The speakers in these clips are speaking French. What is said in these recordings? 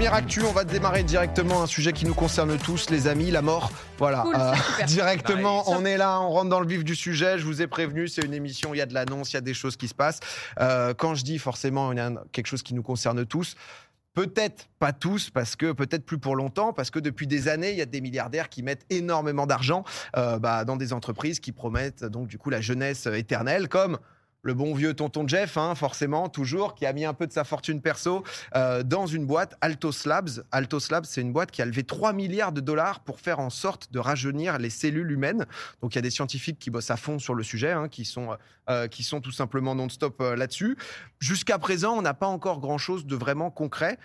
Première actu, on va démarrer directement un sujet qui nous concerne tous, les amis, la mort. Voilà, Cool, euh, directement, Nice. on est là, on rentre dans le vif du sujet. Je vous ai prévenu, c'est une émission, il y a de l'annonce, il y a des choses qui se passent. Euh, quand je dis forcément, il y a quelque chose qui nous concerne tous. Peut-être pas tous, parce que peut-être plus pour longtemps, parce que depuis des années, il y a des milliardaires qui mettent énormément d'argent euh, bah, dans des entreprises qui promettent donc du coup la jeunesse éternelle, comme le bon vieux tonton Jeff, hein, forcément, toujours, qui a mis un peu de sa fortune perso euh, dans une boîte, Altos Labs. Altos Labs, c'est une boîte qui a levé 3 milliards de dollars pour faire en sorte de rajeunir les cellules humaines. Donc il y a des scientifiques qui bossent à fond sur le sujet, hein, qui, sont, euh, qui sont tout simplement non-stop euh, là-dessus. Jusqu'à présent, on n'a pas encore grand-chose de vraiment concret.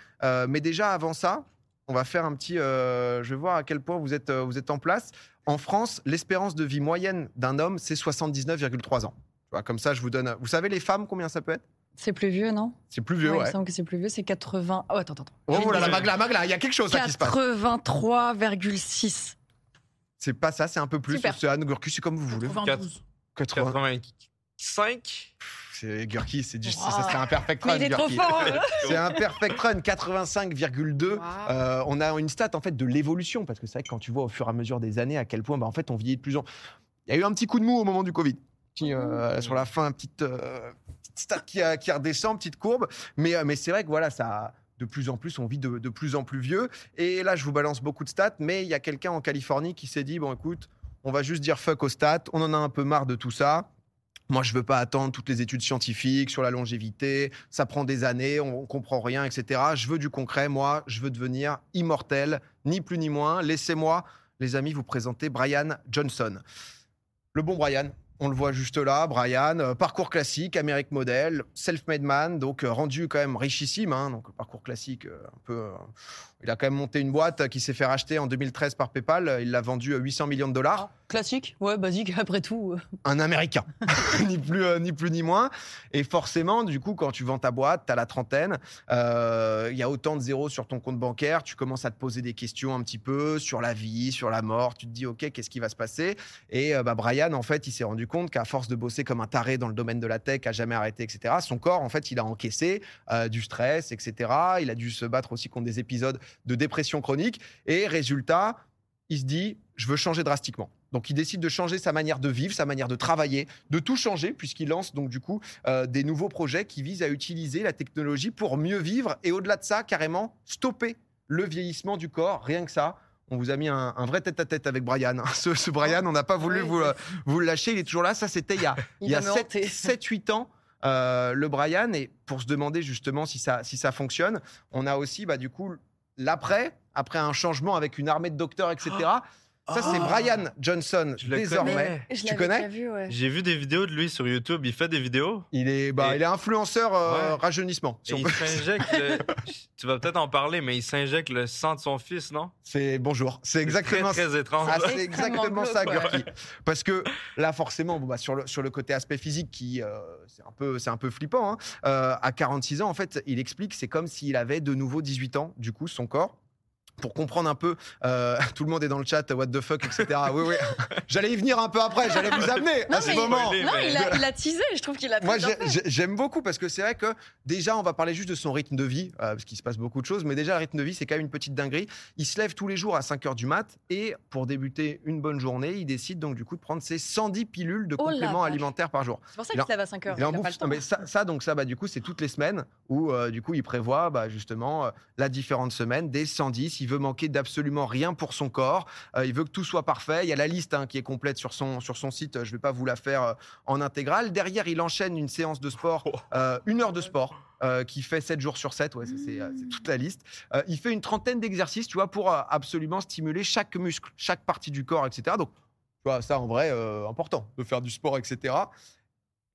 Mais déjà, avant ça, on va faire un petit... je vais voir à quel point vous êtes, vous êtes en place. En France, l'espérance de vie moyenne d'un homme, c'est 79,3 ans. Vois, Comme ça, je vous donne... Vous savez, les femmes, combien ça peut être? C'est plus vieux, non? C'est plus vieux, Ouais, Il ouais. me semble que c'est plus vieux, c'est 80. Oh, attends, attends. Oh, là là, Magla, Magla, il y a quelque chose là qui se passe. 83,6. C'est pas ça, c'est un peu plus. C'est Anne Gurku, c'est comme vous voulez. 92. 80. 85 C'est Gurki, c'est du, Wow. ça serait un perfect run. Mais il est trop Gurki. fort hein. C'est un perfect run, 85,2. Wow. Euh, on a une stat en fait de l'évolution parce que c'est vrai que quand tu vois au fur et à mesure des années à quel point bah, en fait on vieillit de plus en. Il y a eu un petit coup de mou au moment du Covid. Qui, euh, sur la fin, petite, euh, petite stat qui, a- qui redescend, petite courbe. Mais, euh, mais c'est vrai que voilà, ça. De plus en plus, on vit de, de plus en plus vieux. Et là, je vous balance beaucoup de stats, mais il y a quelqu'un en Californie qui s'est dit bon, écoute, on va juste dire fuck aux stats. On en a un peu marre de tout ça. Moi, je veux pas attendre toutes les études scientifiques sur la longévité. Ça prend des années, on, on comprend rien, etc. Je veux du concret. Moi, je veux devenir immortel, ni plus ni moins. Laissez-moi, les amis, vous présenter Brian Johnson. Le bon Brian. On le voit juste là, Brian, euh, parcours classique, Amérique modèle, self-made man, donc euh, rendu quand même richissime, hein, donc parcours classique euh, un peu. il a quand même monté une boîte qui s'est fait racheter en 2013 par PayPal, il l'a vendu à 800 millions de dollars Classique, ouais, basique, après tout. euh. un Américain, ni, plus, euh, ni plus ni moins. Et forcément, du coup, quand tu vends ta boîte, tu as la trentaine, euh, il y a autant de zéros sur ton compte bancaire, tu commences à te poser des questions un petit peu sur la vie, sur la mort, tu te dis, OK, qu'est-ce qui va se passer? Et bah, Brian, en fait, il s'est rendu compte qu'à force de bosser comme un taré dans le domaine de la tech, à jamais arrêté, etc., son corps, en fait, il a encaissé du stress, etc. Il a dû se battre aussi contre des épisodes de dépression chronique. Et résultat, il se dit, je veux changer drastiquement. Donc, il décide de changer sa manière de vivre, sa manière de travailler, de tout changer, puisqu'il lance donc du coup euh, des nouveaux projets qui visent à utiliser la technologie pour mieux vivre et au-delà de ça, carrément stopper le vieillissement du corps. Rien que ça. On vous a mis un, un vrai tête-à-tête avec Brian. Ce, ce Brian, on n'a pas voulu Oui. vous, le- vous le lâcher. Il est toujours là. Ça, c'était il y a, Il il y a va me hanter. 7-8 ans. euh, le Brian, et pour se demander justement si ça, si ça fonctionne, on a aussi bah, du coup l'après, après un changement avec une armée de docteurs, etc. Ça, c'est Oh. Brian Johnson, Je le désormais. connais. Je Tu l'avais connais déjà vu, ouais. J'ai vu des vidéos de lui sur YouTube. Il fait des vidéos. Il est, bah, Et- il est influenceur euh, Ouais. rajeunissement. si Et on il peut- s'injecte. le- Tu vas peut-être en parler, mais il s'injecte le sang de son fils, non? C'est bonjour. C'est exactement très, très étrange. Ah, c'est exactement ça, glauque, ouais. Gurki. Parce que là, forcément, bon, bah, sur, le, sur le côté aspect physique, qui euh, c'est un peu, c'est un peu flippant. hein. Euh, à 46 ans, en fait, il explique, c'est comme s'il avait de nouveau 18 ans, du coup, son corps. Pour comprendre un peu, euh, tout le monde est dans le chat, what the fuck, etc. oui, oui. J'allais y venir un peu après, j'allais vous amener Non, à ce mais- moment. Oui, Non, il a, il a teasé, je trouve qu'il a Moi, j'aime beaucoup parce que c'est vrai que déjà, on va parler juste de son rythme de vie, euh, parce qu'il se passe beaucoup de choses, mais déjà, le rythme de vie, c'est quand même une petite dinguerie. Il se lève tous les jours à 5 heures du mat et pour débuter une bonne journée, il décide donc du coup de prendre ses 110 pilules de Oh compléments alimentaires par jour. C'est pour ça il qu'il en- se lève à 5 heures. Il en il pas bouffe. le temps. mais ça, ça, donc ça, bah, du coup, c'est toutes les semaines où, euh, du coup, il prévoit bah, justement euh, la différente semaine des 110. Il veut manquer d'absolument rien pour son corps. Euh, il veut que tout soit parfait. Il y a la liste hein, qui est complète sur son, sur son site. Je ne vais pas vous la faire euh, en intégrale. Derrière, il enchaîne une séance de sport, euh, une heure de sport. euh, qui fait 7 jours sur 7, ouais, c'est toute la liste. Euh, il fait une trentaine d'exercices, tu vois, pour euh, absolument stimuler chaque muscle, chaque partie du corps, etc. Donc, tu vois, ça, en vrai, important de faire du sport, etc.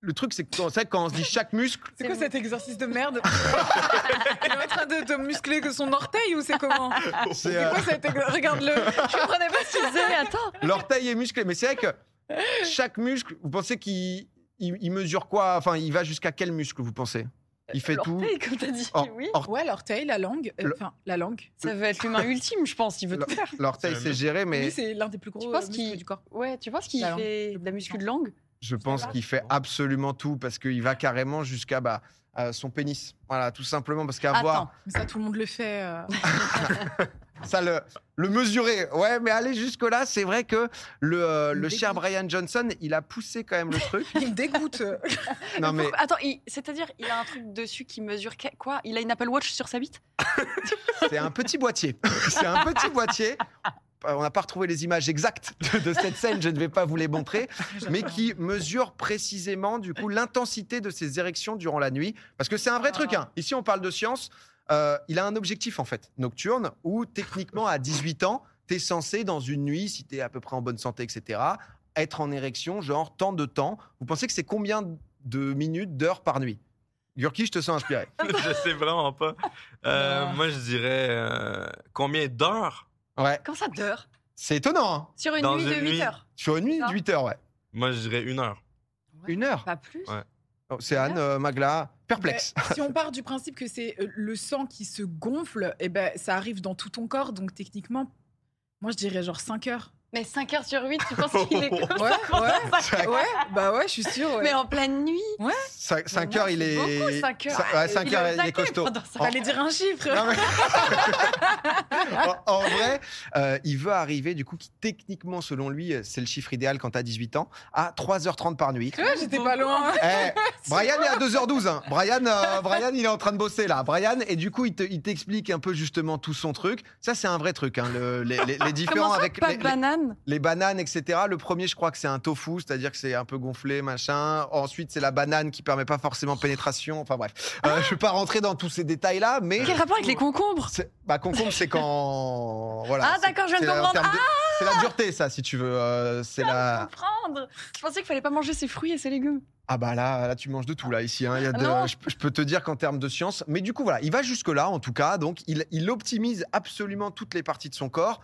Le truc, c'est que quand, que quand on se dit chaque muscle, C'est quoi cet exercice de merde Il est en train de, de muscler que son orteil ou c'est comment c'est C'est euh, quoi cet exercice Regarde-le. Je comprenais pas ce qu'il faisait, mais attends. l'orteil est musclé. Mais c'est vrai que chaque muscle, vous pensez qu'il il, il mesure quoi? Enfin, il va jusqu'à quel muscle, vous pensez? Il fait tout? L'orteil, comme t'as dit, Or- oui. or- Ouais, l'orteil, la langue. euh, Enfin, la langue. Ça veut être l'humain ultime, je pense. Il veut Le- tout faire. L'orteil, C'est géré, mais Lui, c'est l'un des plus gros Tu penses muscles du corps. ouais, tu penses qu'il fait de la muscu de langue? Je pense qu'il fait absolument tout parce qu'il va carrément jusqu'à bah, euh, son pénis. Voilà, tout simplement parce qu'avoir Attends, Mais ça, tout le monde le fait. euh. ça le, le mesurer. Ouais, mais aller jusque là, c'est vrai que le, euh, le cher. Brian Johnson, il a poussé quand même le truc. Il me dégoûte. non mais Attends, c'est-à-dire, il a un truc dessus qui mesure que- quoi? Il a une Apple Watch sur sa bite? C'est un petit boîtier. c'est un petit boîtier. On n'a pas retrouvé les images exactes de, de cette scène, je ne vais pas vous les montrer, mais qui mesure précisément du coup l'intensité de ses érections durant la nuit. Parce que c'est un vrai truc. hein. Ici, on parle de science. Euh, il a un objectif en fait nocturne où techniquement à 18 ans, tu es censé dans une nuit, si tu es à peu près en bonne santé, etc., être en érection genre tant de temps. Vous pensez que c'est combien de minutes, d'heures par nuit? Gurki, je te sens inspiré. je sais vraiment pas. Euh, moi, je dirais euh, combien d'heures Ouais, Comment ça dure? C'est étonnant. hein. Sur une Dans nuit de une 8 nuit. heures Sur une nuit, Ça 8 heures, ouais. Moi, je dirais une heure. Une heure Pas plus Ouais. Oh, C'est Anne, euh, Magla, perplexe. Mais si on part du principe que c'est euh, le sang qui se gonfle, et ben ça arrive dans tout ton corps, donc techniquement, moi je dirais genre 5 heures. Mais 5 heures sur 8, tu penses qu'il est comme Ouais, ça ouais. cinq heures Ouais, bah ouais, je suis sûre. ouais. Mais en pleine nuit 5, Mais non, heures, il est. beaucoup, cinq heures. Cin- ouais, cinq Il est heures, il est costaud. En- Fallait dire un chiffre. Non, mais- en, en vrai, euh, il veut arriver, du coup, qui techniquement, selon lui, euh, c'est le chiffre idéal quand t'as 18 ans, à 3h30 par nuit. Tu vois, j'étais pas loin. Eh, Brian est à 2h12. hein. Brian, euh, Brian, il est en train de bosser là. Brian, et du coup, il te- il t'explique un peu justement tout son truc. Ça, c'est un vrai truc. hein, le- les, les- les différents Comment ça, avec pas les- de les- les bananes, etc. Le premier, je crois que c'est un tofu, c'est-à-dire que c'est un peu gonflé, machin. Ensuite, c'est la banane qui permet pas forcément pénétration. Enfin bref, Euh, je vais pas rentrer dans tous ces détails-là, mais Quel rapport avec les concombres? Bah, concombre, c'est quand voilà. Ah, d'accord, je viens de comprendre. de- C'est la dureté, ça, si tu veux. euh, c'est la. Comprendre Je pensais qu'il fallait pas manger ses fruits et ses légumes. Ah bah là, là, tu manges de tout là ici. hein. Il y a de- Non. je, je peux te dire qu'en termes de science, mais du coup voilà, il va jusque là en tout cas. Donc il, il optimise absolument toutes les parties de son corps.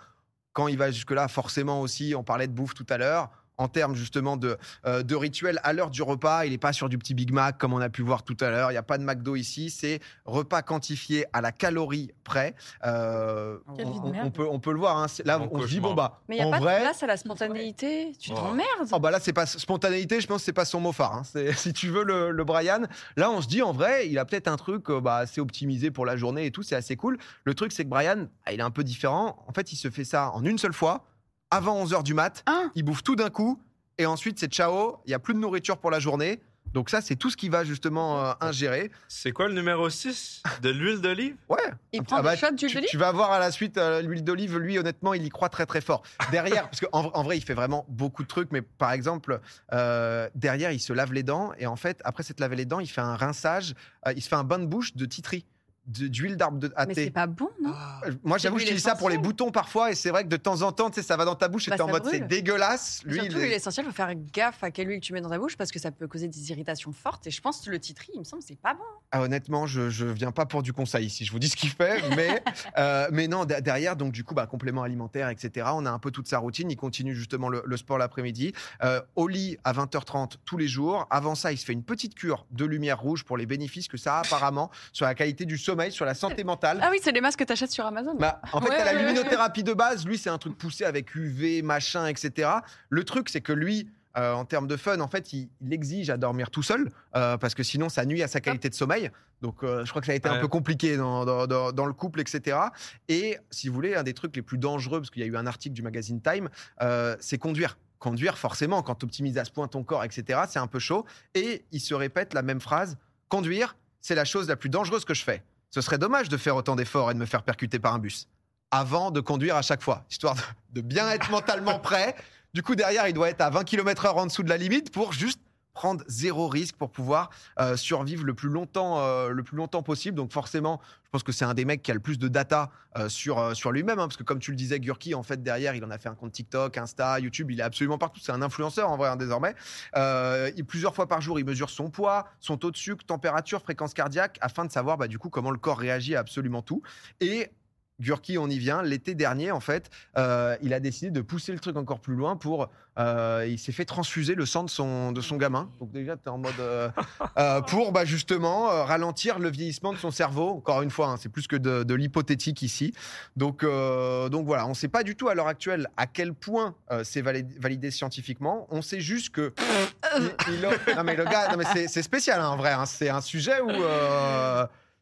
Quand il va jusque là, forcément aussi, on parlait de bouffe tout à l'heure. En termes justement de, euh, de rituel à l'heure du repas, il n'est pas sur du petit Big Mac comme on a pu voir tout à l'heure. Il n'y a pas de McDo ici. C'est repas quantifié à la calorie près. Euh, Quelle on, vie de on- merde. on peut, on peut le voir. hein. Là, on se dit bon bah, Mais il n'y a pas vrai, de place à la spontanéité. Tu t'emmerdes. Oh bah là, c'est pas spontanéité, je pense que c'est pas son mot phare. hein. C'est- Si tu veux le, le Brian, là, on se dit en vrai, il a peut-être un truc euh, bah, assez optimisé pour la journée et tout, c'est assez cool. Le truc, c'est que Brian, ah, il est un peu différent. En fait, il se fait ça en une seule fois, avant 11h du mat. Hein Il bouffe tout d'un coup, et ensuite, c'est ciao, il y a plus de nourriture pour la journée. Donc ça, c'est tout ce qu'il va justement euh, ingérer. C'est quoi le numéro 6 De l'huile d'olive? Ouais. Il Ah prend bah, des shots d'huile tu, d'olive? tu vas voir à la suite euh, l'huile d'olive, lui honnêtement, il y croit très très fort. Derrière, parce qu'en en vrai, il fait vraiment beaucoup de trucs, mais par exemple, euh, derrière, il se lave les dents et en fait, après s'être lavé les dents, il fait un rinçage, euh, il se fait un bain de bouche de titri, d'huile d'arbre de à Mais c'est pas bon, non Euh, Moi, j'avoue, l'huile j'utilise ça pour les boutons parfois et c'est vrai que de temps en temps, tu sais, ça va dans ta bouche et Bah, t'es en mode c'est dégueulasse. Il est- l'huile essentielle, faut faire gaffe à quelle huile tu mets dans ta bouche parce que ça peut causer des irritations fortes. Et je pense que le titri, il me semble, c'est pas bon. Ah, honnêtement, je, je viens pas pour du conseil ici. Je vous dis ce qu'il fait, mais, euh, mais non, de- derrière, donc du coup, bah, complément alimentaire, etc. On a un peu toute sa routine. Il continue justement le, le sport l'après-midi. Euh, au lit à 20h30 tous les jours. Avant ça, il se fait une petite cure de lumière rouge pour les bénéfices que ça a apparemment sur la qualité du sommeil, sur la santé mentale. Ah oui, c'est les masques que t'achètes sur Amazon. Bah, en fait, Ouais, t'as la ouais, luminothérapie de base. Lui, c'est un truc poussé avec UV, machin, etc. Le truc, c'est que lui, euh, en termes de fun, en fait, il, il exige à dormir tout seul euh, parce que sinon, ça nuit à sa qualité de sommeil. Donc, euh, je crois que ça a été un peu compliqué dans, dans- dans- dans le couple, etc. Et si vous voulez, un des trucs les plus dangereux, parce qu'il y a eu un article du magazine Time, euh, c'est conduire. Conduire, forcément, quand tu optimises à ce point ton corps, etc., c'est un peu chaud. Et il se répète la même phrase Conduire, c'est la chose la plus dangereuse que je fais. Ce serait dommage de faire autant d'efforts et de me faire percuter par un bus avant de conduire à chaque fois, histoire de, bien être mentalement prêt. Du coup, derrière, il doit être à 20 km/h en dessous de la limite pour juste prendre zéro risque pour pouvoir euh, survivre le plus longtemps euh, le plus longtemps possible. Donc forcément je pense que c'est un des mecs qui a le plus de data euh, sur sur lui-même hein, parce que comme tu le disais Gurki en fait derrière il en a fait un compte TikTok Insta YouTube il est absolument partout. C'est un influenceur en vrai hein, désormais. Plusieurs fois par jour il mesure son poids son taux de sucre température fréquence cardiaque afin de savoir bah, du coup comment le corps réagit à absolument tout. Et Gurki, on y vient. L'été dernier, en fait, euh, il a décidé de pousser le truc encore plus loin pour. euh, il s'est fait transfuser le sang de son, de son gamin. Donc, déjà, tu es en mode. euh, pour bah, justement ralentir le vieillissement de son cerveau. Encore une fois, hein, c'est plus que de, de l'hypothétique ici. Donc, donc voilà, on ne sait pas du tout à l'heure actuelle à quel point c'est validé, validé scientifiquement. On sait juste que. il- il a- non mais le gars, c'est- spécial hein, en vrai. hein. C'est un sujet où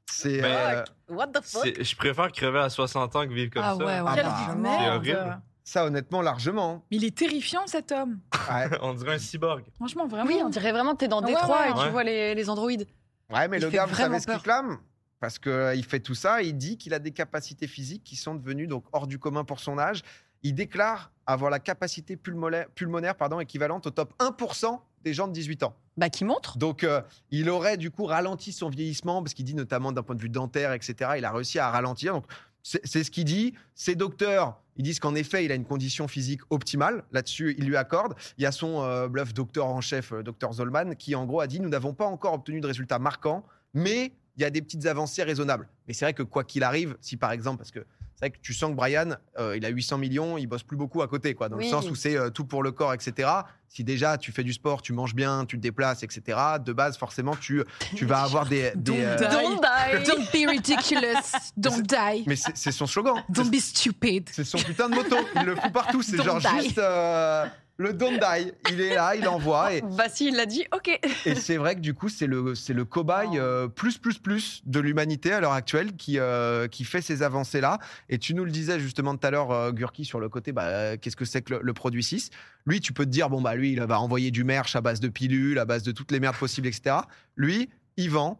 c'est. Ben, euh, What the fuck? C'est- Je préfère crever à 60 ans que vivre comme Ah ça. ouais, ouais. Quelle bah, c'est horrible. ça honnêtement largement. Mais il est terrifiant cet homme. Ouais, On dirait un cyborg. Franchement, vraiment. Oui, on dirait vraiment que t'es dans Détroit ouais. et tu vois les, les androïdes. ouais mais Il le gars, vous savez vraiment ce qu'il clame? Parce que euh, fait tout ça. Il dit qu'il a des capacités physiques qui sont devenues donc hors du commun pour son âge. Il déclare avoir la capacité pulmonaire, pulmonaire pardon, équivalente au top 1% des gens de 18 ans. Bah, qui montre Donc, euh, il aurait du coup ralenti son vieillissement, parce qu'il dit notamment d'un point de vue dentaire, etc. Il a réussi à ralentir. Donc, c'est ce qu'il dit. Ces docteurs, ils disent qu'en effet, il a une condition physique optimale. Là-dessus, il lui accorde. Il y a son euh, bluff docteur en chef, euh, docteur Zolman, qui en gros a dit Nous n'avons pas encore obtenu de résultats marquants, mais il y a des petites avancées raisonnables. Mais c'est vrai que quoi qu'il arrive, si par exemple, parce que c'est vrai que tu sens que Brian, euh, il a 800 millions, il bosse plus beaucoup à côté, quoi, dans Oui. le sens où c'est euh, tout pour le corps, etc. Si déjà tu fais du sport, tu manges bien, tu te déplaces, etc. De base, forcément, tu, tu vas avoir des. des, euh, Don't Don't die Don't be ridiculous. Don't die. mais c'est son slogan. Don't be stupid. C'est son putain de moto. Il le fout partout. C'est genre die. juste euh, le don't die. Il est là, il envoie. Et, Bah, si, il l'a dit, ok. et c'est vrai que du coup, c'est le, c'est le cobaye euh, plus, plus, plus de l'humanité à l'heure actuelle qui, euh, qui fait ces avancées-là. Et tu nous le disais justement tout à l'heure, euh, Gurki, sur le côté, bah, euh, qu'est-ce que c'est que le, le produit 6 Lui, tu peux te dire, bon, bah, lui, il va envoyer du merch à base de pilules, à base de toutes les merdes possibles, etc. Lui, il vend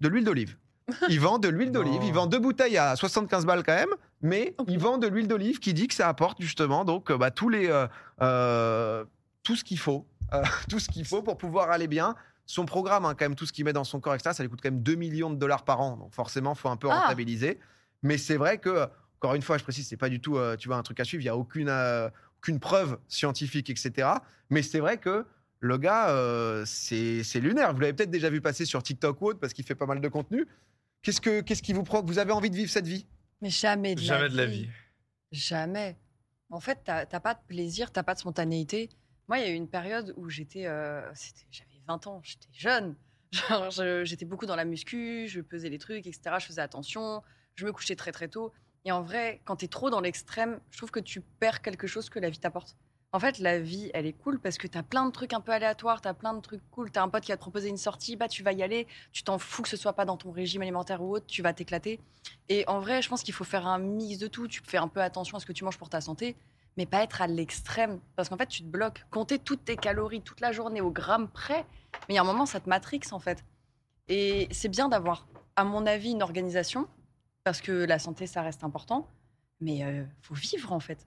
de l'huile d'olive. Il vend de l'huile d'olive. Il vend deux bouteilles à 75 balles quand même, mais il vend de l'huile d'olive qui dit que ça apporte justement donc euh, bah, tous les euh, euh, tout ce qu'il faut, euh, tout ce qu'il faut pour pouvoir aller bien. Son programme, hein, quand même, tout ce qu'il met dans son corps, etc., ça lui coûte quand même 2 millions de dollars par an. Donc forcément, faut un peu Ah. rentabiliser. Mais c'est vrai que, encore une fois, je précise, c'est pas du tout, euh, tu vois, un truc à suivre. Il y a aucune aucune preuve scientifique, etc. Mais c'est vrai que le gars, c'est c'est lunaire. Vous l'avez peut-être déjà vu passer sur TikTok ou autre parce qu'il fait pas mal de contenu. Qu'est-ce que qu'est-ce qui vous prend Vous avez envie de vivre cette vie? Mais jamais de Jamais la de la vie. Jamais. En fait, t'as pas de plaisir, t'as pas de spontanéité. Moi, il y a eu une période où j'étais, euh, j'avais 20 ans, j'étais jeune. Genre, je- j'étais beaucoup dans la muscu, je pesais les trucs, etc. Je faisais attention, je me couchais très très tôt. Et en vrai, quand t'es trop dans l'extrême, je trouve que tu perds quelque chose que la vie t'apporte. En fait, la vie, elle est cool parce que t'as plein de trucs un peu aléatoires, t'as plein de trucs cool. T'as un pote qui va te proposer une sortie, bah tu vas y aller. Tu t'en fous que ce soit pas dans ton régime alimentaire ou autre, tu vas t'éclater. Et en vrai, je pense qu'il faut faire un mix de tout. Tu fais un peu attention à ce que tu manges pour ta santé, mais pas être à l'extrême. Parce qu'en fait, tu te bloques. Compter toutes tes calories toute la journée au gramme près, mais il y a un moment, ça te matrix en fait. Et c'est bien d'avoir, à mon avis, une organisation, parce que la santé, ça reste important. Mais euh, faut vivre en fait.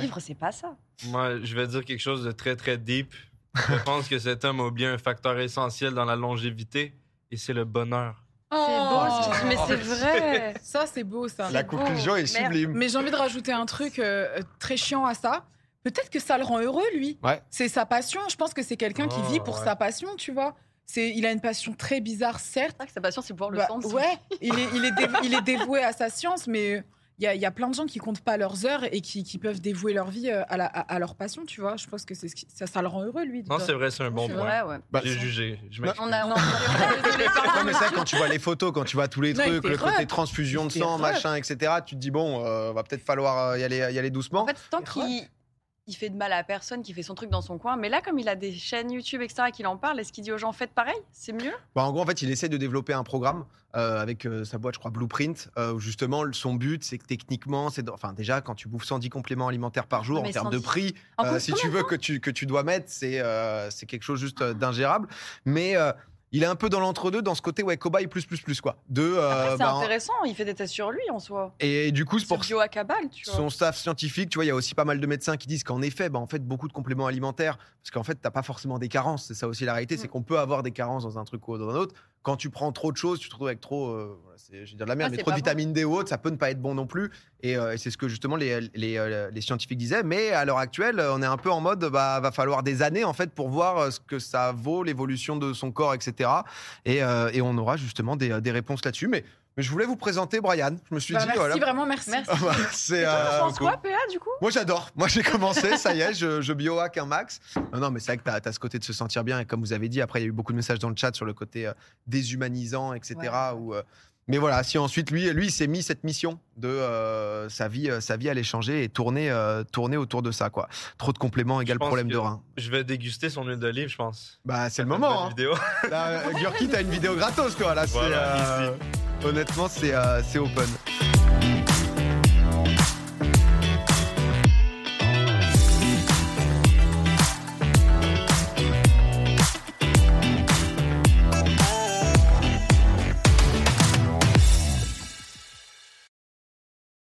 Vivre, c'est pas ça. Moi, je vais dire quelque chose de très, très deep. Je pense que cet homme a oublié un facteur essentiel dans la longévité, et c'est le bonheur. C'est beau, ce dis, mais c'est Oh. vrai. Ça, c'est beau, ça. La beau. conclusion est Merde. sublime. Mais j'ai envie de rajouter un truc euh, très chiant à ça. Peut-être que ça le rend heureux, lui. Ouais. C'est sa passion. Je pense que c'est quelqu'un qui Oh, vit pour ouais. sa passion, tu vois. C'est, il a une passion très bizarre, certes. C'est vrai que sa passion, c'est pouvoir le Bah, sang. ouais, il est, il, est dévoué, il est dévoué à sa science, mais il y a, il y a plein de gens qui comptent pas leurs heures et qui, qui peuvent dévouer leur vie euh, à, la- à, à leur passion, tu vois. Je pense que c'est ce qui- ça, ça le rend heureux, lui. Non, c'est vrai, c'est un bon C'est point. vrai, ouais. Bah, J'ai jugé. Je m'excuse. On a, on a- désolé, pardon. Non, mais ça, quand tu vois les photos, quand tu vois tous les Non, trucs, le côté transfusion de sang, machin, etc., tu te dis, bon, euh, va peut-être falloir euh, y, aller, y aller doucement. En fait, tant qu'il il fait de mal à personne, qu'il fait son truc dans son coin, mais là, comme il a des chaînes YouTube, etc., qu'il en parle, est-ce qu'il dit aux gens, faites pareil? C'est mieux? Bah, en gros, en fait, il essaie de développer un programme euh, avec euh, sa boîte, je crois, Blueprint, euh, où justement, son but, c'est que techniquement, c'est enfin, déjà, quand tu bouffes 110 compléments alimentaires par jour, Mais en termes de 110. prix, En si tu veux que tu, que tu dois mettre, c'est c'est quelque chose juste euh, d'ingérable. Mais il est un peu dans l'entre-deux, dans ce côté, ouais, cobaye plus, plus, plus, quoi. De, euh, c'est bah, intéressant, il fait des tests sur lui en soi. et du coup, c'est C'est pour bio à cabale, tu vois. son staff scientifique, tu vois, il y a aussi pas mal de médecins qui disent qu'en effet, bah, en fait, beaucoup de compléments alimentaires, parce qu'en fait, t'as pas forcément des carences. C'est ça aussi la réalité, c'est Mm. qu'on peut avoir des carences dans un truc ou dans un autre. Quand tu prends trop de choses, tu te retrouves avec trop, euh, je vais dire de la merde, Ah, mais trop de pas bon. vitamine D ou autre, ça peut ne pas être bon non plus. Et, euh, et c'est ce que justement les, les, euh, les scientifiques disaient. Mais à l'heure actuelle, on est un peu en mode, bah, va falloir des années en fait pour voir ce que ça vaut, l'évolution de son corps, etc. Et, euh, et on aura justement des, des réponses là-dessus. Mais, mais je voulais vous présenter Brian. Je me suis Bah, dit, merci, voilà. vraiment, merci. Merci. Bah, c'est toi, euh, penses quoi, PA, du coup? Moi j'adore. Moi j'ai commencé, ça y est, je, je biohack un max. Non, non, mais c'est vrai que tu as, ce côté de se sentir bien. Et comme vous avez dit, après il y a eu beaucoup de messages dans le chat sur le côté euh, déshumanisant, etc. Ouais. Où, euh, Mais voilà, si ensuite lui, lui, il s'est mis cette mission de euh, sa vie, euh, sa vie allait changer et tourner, euh, tourner autour de ça, quoi. Trop de compléments égale problème de rein. Je vais déguster son huile d'olive, je pense. Bah, c'est le moment. hein. vidéo. Là, euh, Gurki, t'as une vidéo gratos, quoi. Là, c'est, Voilà, euh, honnêtement, c'est, euh, open.